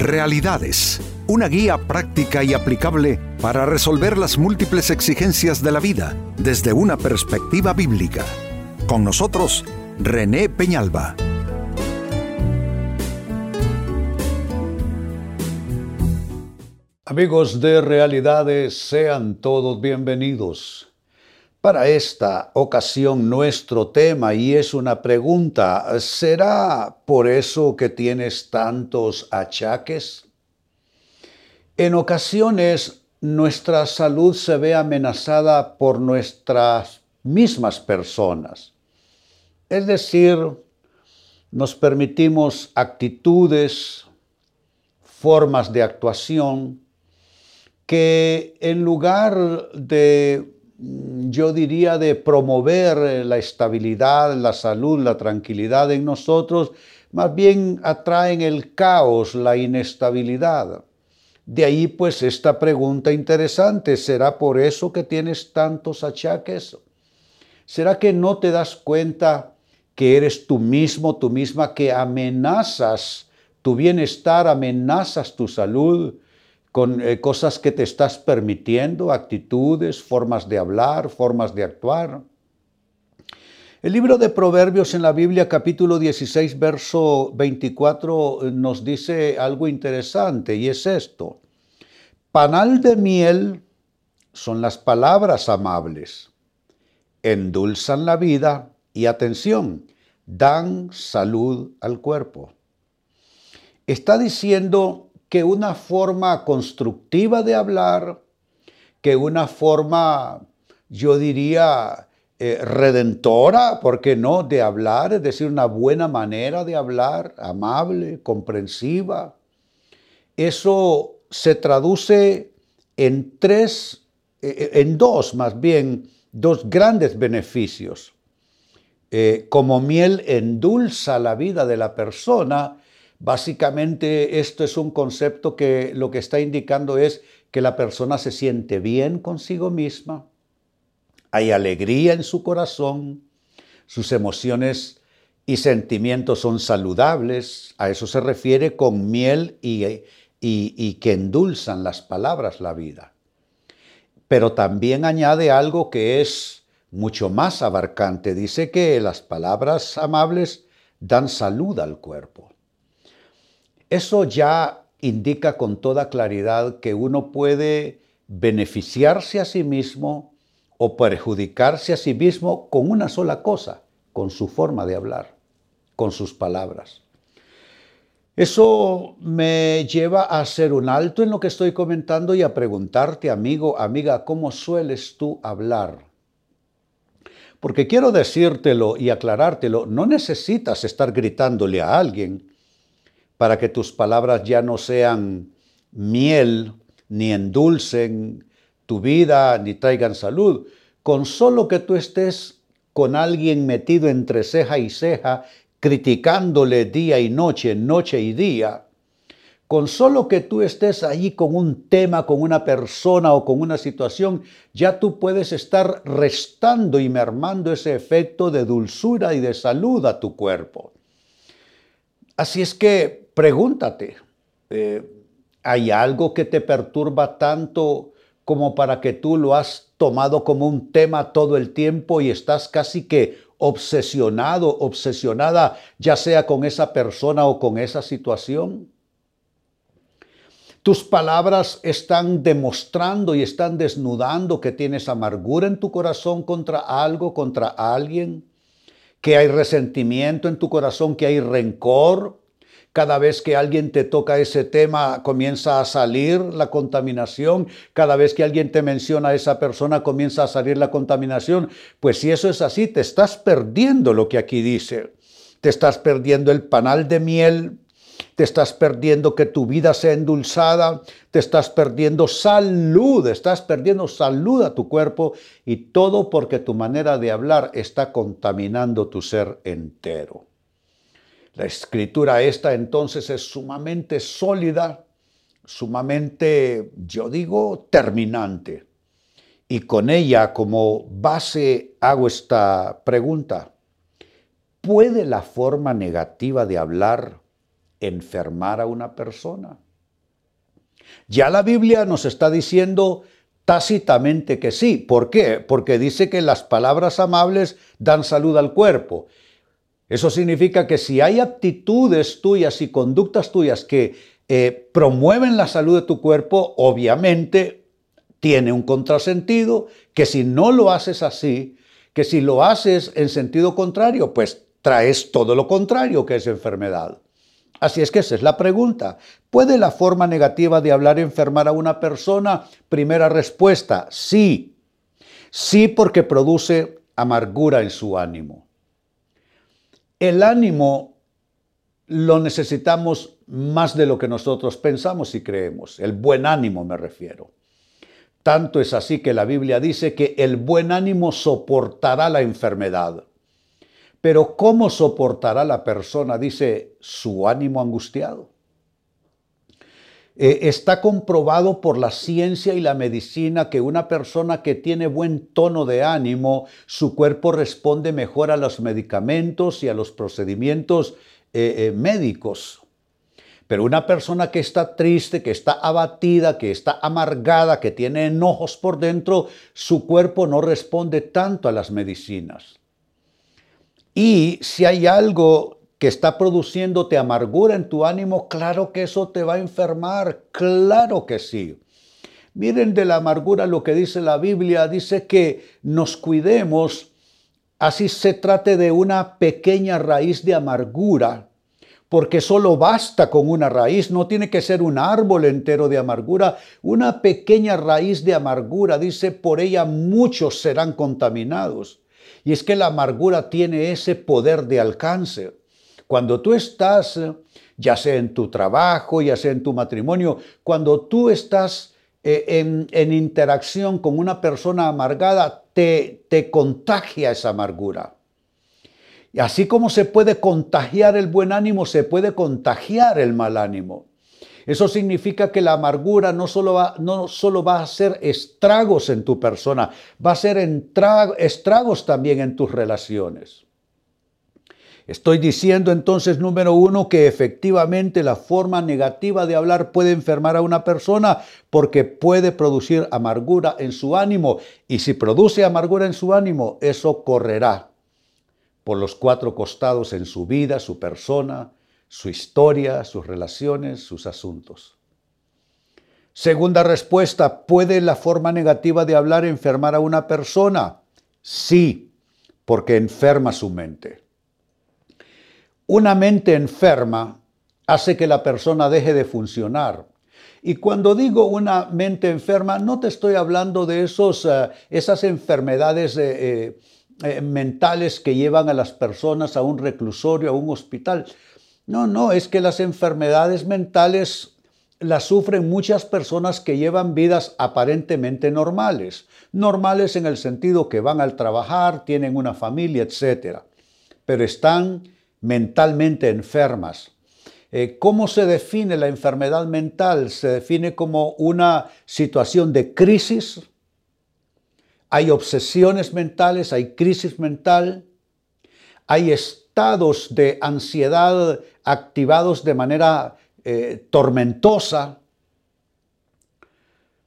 Realidades, una guía práctica y aplicable para resolver las múltiples exigencias de la vida desde una perspectiva bíblica. Con nosotros, René Peñalba. Amigos de Realidades, sean todos bienvenidos. Para esta ocasión nuestro tema, y es una pregunta, ¿será por eso que tienes tantos achaques? En ocasiones nuestra salud se ve amenazada por nuestras mismas personas. Es decir, nos permitimos actitudes, formas de actuación que en lugar de yo diría, de promover la estabilidad, la salud, la tranquilidad en nosotros, más bien atraen el caos, la inestabilidad. De ahí pues esta pregunta interesante, ¿será por eso que tienes tantos achaques? ¿Será que no te das cuenta que eres tú mismo, tú misma, que amenazas tu bienestar, amenazas tu salud? Con eh, cosas que te estás permitiendo, actitudes, formas de hablar, formas de actuar. El libro de Proverbios en la Biblia capítulo 16, verso 24 eh, nos dice algo interesante y es esto. Panal de miel son las palabras amables, endulzan la vida y atención, dan salud al cuerpo. Está diciendo que una forma constructiva de hablar, que una forma, yo diría, eh, redentora, ¿por qué no?, de hablar, es decir, una buena manera de hablar, amable, comprensiva. Eso se traduce en tres, eh, en dos más bien, dos grandes beneficios. Eh, como miel endulza la vida de la persona, Básicamente esto es un concepto que lo que está indicando es que la persona se siente bien consigo misma, hay alegría en su corazón, sus emociones y sentimientos son saludables, a eso se refiere con miel y, y que endulzan las palabras la vida. Pero también añade algo que es mucho más abarcante, dice que las palabras amables dan salud al cuerpo. Eso ya indica con toda claridad que uno puede beneficiarse a sí mismo o perjudicarse a sí mismo con una sola cosa, con su forma de hablar, con sus palabras. Eso me lleva a hacer un alto en lo que estoy comentando y a preguntarte, amigo, amiga, ¿cómo sueles tú hablar? Porque quiero decírtelo y aclarártelo, no necesitas estar gritándole a alguien, para que tus palabras ya no sean miel, ni endulcen tu vida, ni traigan salud. Con solo que tú estés con alguien metido entre ceja y ceja, criticándole día y noche, noche y día, con solo que tú estés allí con un tema, con una persona o con una situación, ya tú puedes estar restando y mermando ese efecto de dulzura y de salud a tu cuerpo. Así es que pregúntate, eh, ¿hay algo que te perturba tanto como para que tú lo has tomado como un tema todo el tiempo y estás casi que obsesionado, obsesionada, ya sea con esa persona o con esa situación? Tus palabras están demostrando y están desnudando que tienes amargura en tu corazón contra algo, contra alguien, que hay resentimiento en tu corazón, que hay rencor, cada vez que alguien te toca ese tema, comienza a salir la contaminación. Cada vez que alguien te menciona a esa persona, comienza a salir la contaminación. Pues si eso es así, te estás perdiendo lo que aquí dice. Te estás perdiendo el panal de miel, te estás perdiendo que tu vida sea endulzada, te estás perdiendo salud, estás perdiendo salud a tu cuerpo y todo porque tu manera de hablar está contaminando tu ser entero. La escritura esta entonces es sumamente sólida, sumamente, yo digo, terminante. Y con ella como base hago esta pregunta. ¿Puede la forma negativa de hablar enfermar a una persona? Ya la Biblia nos está diciendo tácitamente que sí. ¿Por qué? Porque dice que las palabras amables dan salud al cuerpo. Eso significa que si hay actitudes tuyas y conductas tuyas que eh, promueven la salud de tu cuerpo, obviamente tiene un contrasentido, que si no lo haces así, que si lo haces en sentido contrario, pues traes todo lo contrario que es enfermedad. Así es que esa es la pregunta. ¿Puede la forma negativa de hablar enfermar a una persona? Primera respuesta, sí. Sí porque produce amargura en su ánimo. El ánimo lo necesitamos más de lo que nosotros pensamos y creemos. El buen ánimo me refiero. Tanto es así que la Biblia dice que el buen ánimo soportará la enfermedad. Pero ¿cómo soportará la persona, dice, su ánimo angustiado? Eh, está comprobado por la ciencia y la medicina que una persona que tiene buen tono de ánimo, su cuerpo responde mejor a los medicamentos y a los procedimientos eh, eh, médicos. Pero una persona que está triste, que está abatida, que está amargada, que tiene enojos por dentro, su cuerpo no responde tanto a las medicinas. Y si hay algo que está produciéndote amargura en tu ánimo, claro que eso te va a enfermar, claro que sí. Miren de la amargura lo que dice la Biblia, dice que nos cuidemos, así se trate de una pequeña raíz de amargura, porque solo basta con una raíz, no tiene que ser un árbol entero de amargura, una pequeña raíz de amargura, dice, por ella muchos serán contaminados. Y es que la amargura tiene ese poder de alcance. Cuando tú estás, ya sea en tu trabajo, ya sea en tu matrimonio, cuando tú estás eh, en, interacción con una persona amargada, te, te contagia esa amargura. Y así como se puede contagiar el buen ánimo, se puede contagiar el mal ánimo. Eso significa que la amargura no solo va, no solo va a hacer estragos en tu persona, va a hacer estragos también en tus relaciones. Estoy diciendo entonces, número uno, que efectivamente la forma negativa de hablar puede enfermar a una persona porque puede producir amargura en su ánimo. Y si produce amargura en su ánimo, eso correrá por los cuatro costados en su vida, su persona, su historia, sus relaciones, sus asuntos. Segunda respuesta, ¿puede la forma negativa de hablar enfermar a una persona? Sí, porque enferma su mente. Una mente enferma hace que la persona deje de funcionar. Y cuando digo una mente enferma, no te estoy hablando de esos, eh, esas enfermedades eh, eh, mentales que llevan a las personas a un reclusorio, a un hospital. No, no, es que las enfermedades mentales las sufren muchas personas que llevan vidas aparentemente normales. Normales en el sentido que van al trabajar, tienen una familia, etc. Pero están mentalmente enfermas. Eh, ¿Cómo se define la enfermedad mental? Se define como una situación de crisis. Hay obsesiones mentales, hay crisis mental, hay de ansiedad activados de manera eh, tormentosa,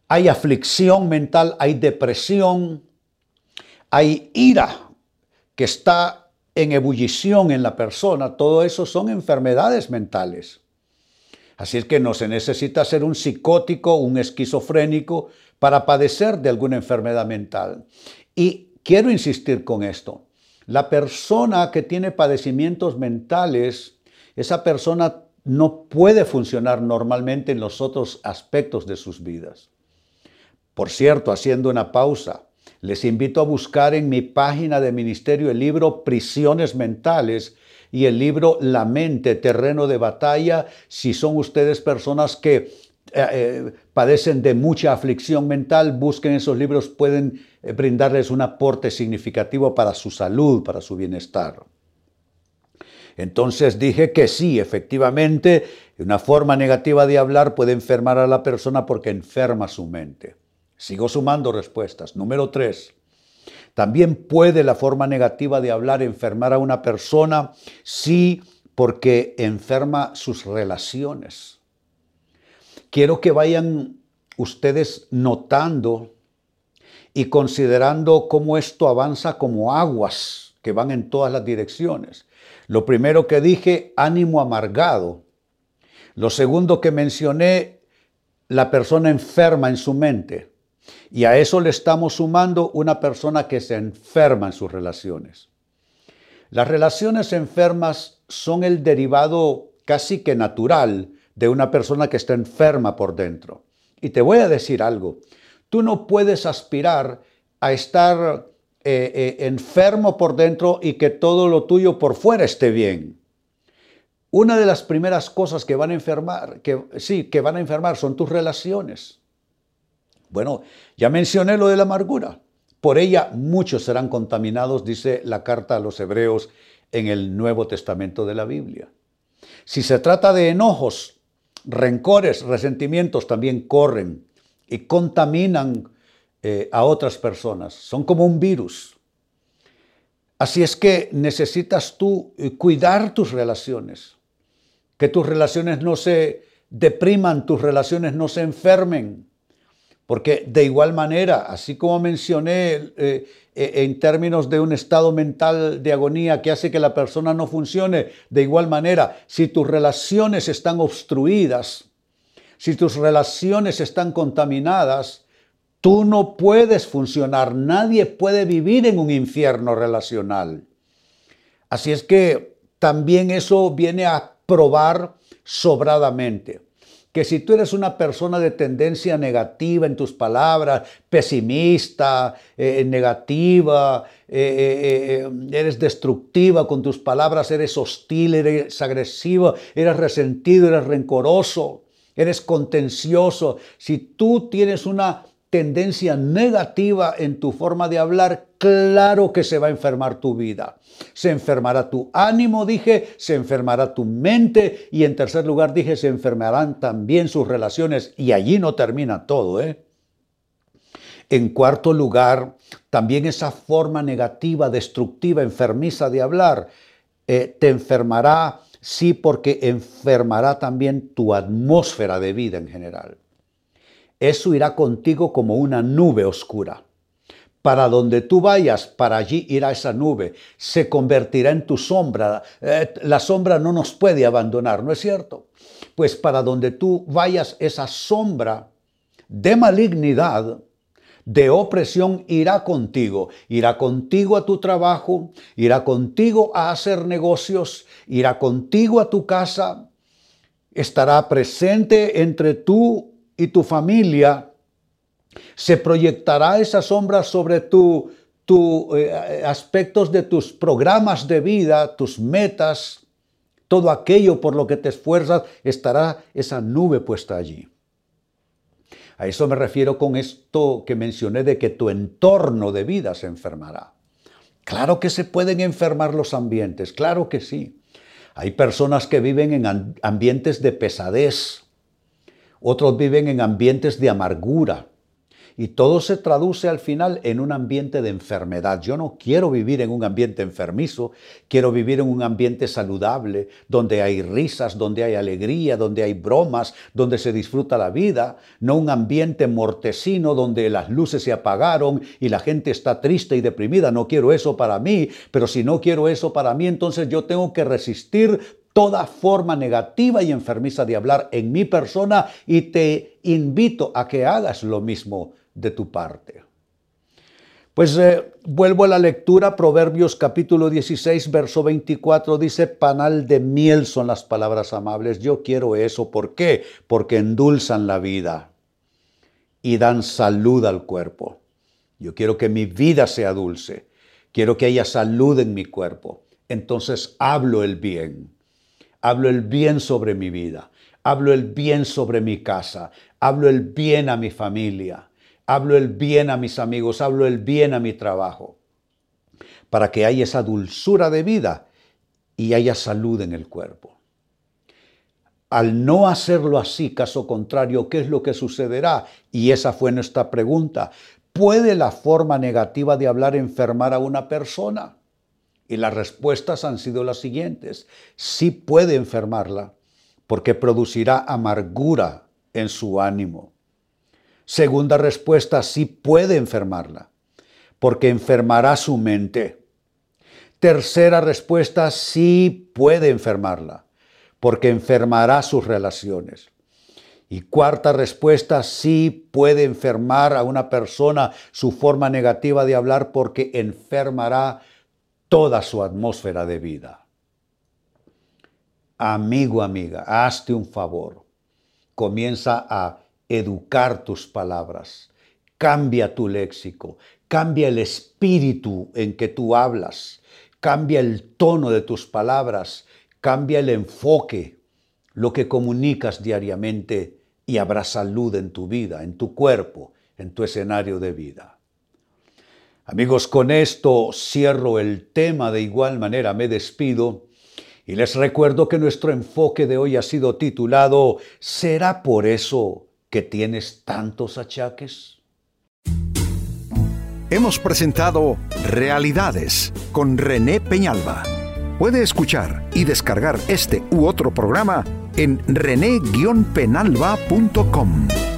hay aflicción mental, hay depresión, hay ira que está en ebullición en la persona, todo eso son enfermedades mentales. Así es que no se necesita ser un psicótico, un esquizofrénico para padecer de alguna enfermedad mental. Y quiero insistir con esto. La persona que tiene padecimientos mentales, esa persona no puede funcionar normalmente en los otros aspectos de sus vidas. Por cierto, haciendo una pausa, les invito a buscar en mi página de ministerio el libro Prisiones Mentales y el libro La mente, terreno de batalla, si son ustedes personas que eh, eh, padecen de mucha aflicción mental, busquen esos libros, pueden eh, brindarles un aporte significativo para su salud, para su bienestar. Entonces dije que sí, efectivamente, una forma negativa de hablar puede enfermar a la persona porque enferma su mente. Sigo sumando respuestas. Número tres. También puede la forma negativa de hablar enfermar a una persona, sí, porque enferma sus relaciones. Quiero que vayan ustedes notando y considerando cómo esto avanza como aguas que van en todas las direcciones. Lo primero que dije, ánimo amargado. Lo segundo que mencioné, la persona enferma en su mente. Y a eso le estamos sumando una persona que se enferma en sus relaciones. Las relaciones enfermas son el derivado casi que natural de una persona que está enferma por dentro. Y te voy a decir algo, tú no puedes aspirar a estar eh, eh, enfermo por dentro y que todo lo tuyo por fuera esté bien. Una de las primeras cosas que van a enfermar, que sí, que van a enfermar son tus relaciones. Bueno, ya mencioné lo de la amargura. Por ella muchos serán contaminados, dice la carta a los hebreos en el Nuevo Testamento de la Biblia. Si se trata de enojos, rencores, resentimientos, también corren y contaminan eh, a otras personas. Son como un virus. Así es que necesitas tú eh, cuidar tus relaciones, que tus relaciones no se depriman, tus relaciones no se enfermen. Porque de igual manera, así como mencioné eh, en términos de un estado mental de agonía que hace que la persona no funcione, de igual manera, si tus relaciones están obstruidas, si tus relaciones están contaminadas, Tú no puedes funcionar, nadie puede vivir en un infierno relacional. Así es que también eso viene a probar sobradamente que si tú eres una persona de tendencia negativa en tus palabras, pesimista, eh, negativa, eh, eh, eres destructiva con tus palabras, eres hostil, eres agresivo, eres resentido, eres rencoroso, eres contencioso, si tú tienes una tendencia negativa en tu forma de hablar, claro que se va a enfermar tu vida. Se enfermará tu ánimo, dije, se enfermará tu mente y en tercer lugar dije, se enfermarán también sus relaciones y allí no termina todo. ¿eh? En cuarto lugar, también esa forma negativa, destructiva, enfermiza de hablar, eh, te enfermará, sí, porque enfermará también tu atmósfera de vida en general. Eso irá contigo como una nube oscura. Para donde tú vayas, para allí irá esa nube. Se convertirá en tu sombra. Eh, la sombra no nos puede abandonar, ¿no es cierto? Pues para donde tú vayas, esa sombra de malignidad, de opresión irá contigo. Irá contigo a tu trabajo, irá contigo a hacer negocios, irá contigo a tu casa, estará presente entre tú y tu familia, se proyectará esa sombra sobre tu, eh, aspectos de tus programas de vida, tus metas, todo aquello por lo que te esfuerzas, estará esa nube puesta allí. A eso me refiero con esto que mencioné de que tu entorno de vida se enfermará. Claro que se pueden enfermar los ambientes, claro que sí. Hay personas que viven en ambientes de pesadez, otros viven en ambientes de amargura. Y todo se traduce al final en un ambiente de enfermedad. Yo no quiero vivir en un ambiente enfermizo, quiero vivir en un ambiente saludable, donde hay risas, donde hay alegría, donde hay bromas, donde se disfruta la vida, no un ambiente mortecino donde las luces se apagaron y la gente está triste y deprimida. No quiero eso para mí, pero si no quiero eso para mí, entonces yo tengo que resistir toda forma negativa y enfermiza de hablar en mi persona y te invito a que hagas lo mismo de tu parte. Pues eh, vuelvo a la lectura, Proverbios capítulo 16, verso 24, dice, panal de miel son las palabras amables. Yo quiero eso. ¿Por qué? Porque endulzan la vida y dan salud al cuerpo. Yo quiero que mi vida sea dulce. Quiero que haya salud en mi cuerpo. Entonces hablo el bien. Hablo el bien sobre mi vida. Hablo el bien sobre mi casa. Hablo el bien a mi familia. Hablo el bien a mis amigos. Hablo el bien a mi trabajo. Para que haya esa dulzura de vida y haya salud en el cuerpo. Al no hacerlo así, caso contrario, ¿qué es lo que sucederá? Y esa fue nuestra pregunta. ¿Puede la forma negativa de hablar enfermar a una persona? Y las respuestas han sido las siguientes. Sí puede enfermarla porque producirá amargura en su ánimo. Segunda respuesta, sí puede enfermarla, porque enfermará su mente. Tercera respuesta, sí puede enfermarla, porque enfermará sus relaciones. Y cuarta respuesta, sí puede enfermar a una persona su forma negativa de hablar porque enfermará toda su atmósfera de vida. Amigo, amiga, hazte un favor. Comienza a educar tus palabras. Cambia tu léxico. Cambia el espíritu en que tú hablas. Cambia el tono de tus palabras. Cambia el enfoque, lo que comunicas diariamente y habrá salud en tu vida, en tu cuerpo, en tu escenario de vida. Amigos, con esto cierro el tema, de igual manera me despido y les recuerdo que nuestro enfoque de hoy ha sido titulado ¿Será por eso que tienes tantos achaques? Hemos presentado Realidades con René Peñalba. Puede escuchar y descargar este u otro programa en rene-penalba.com.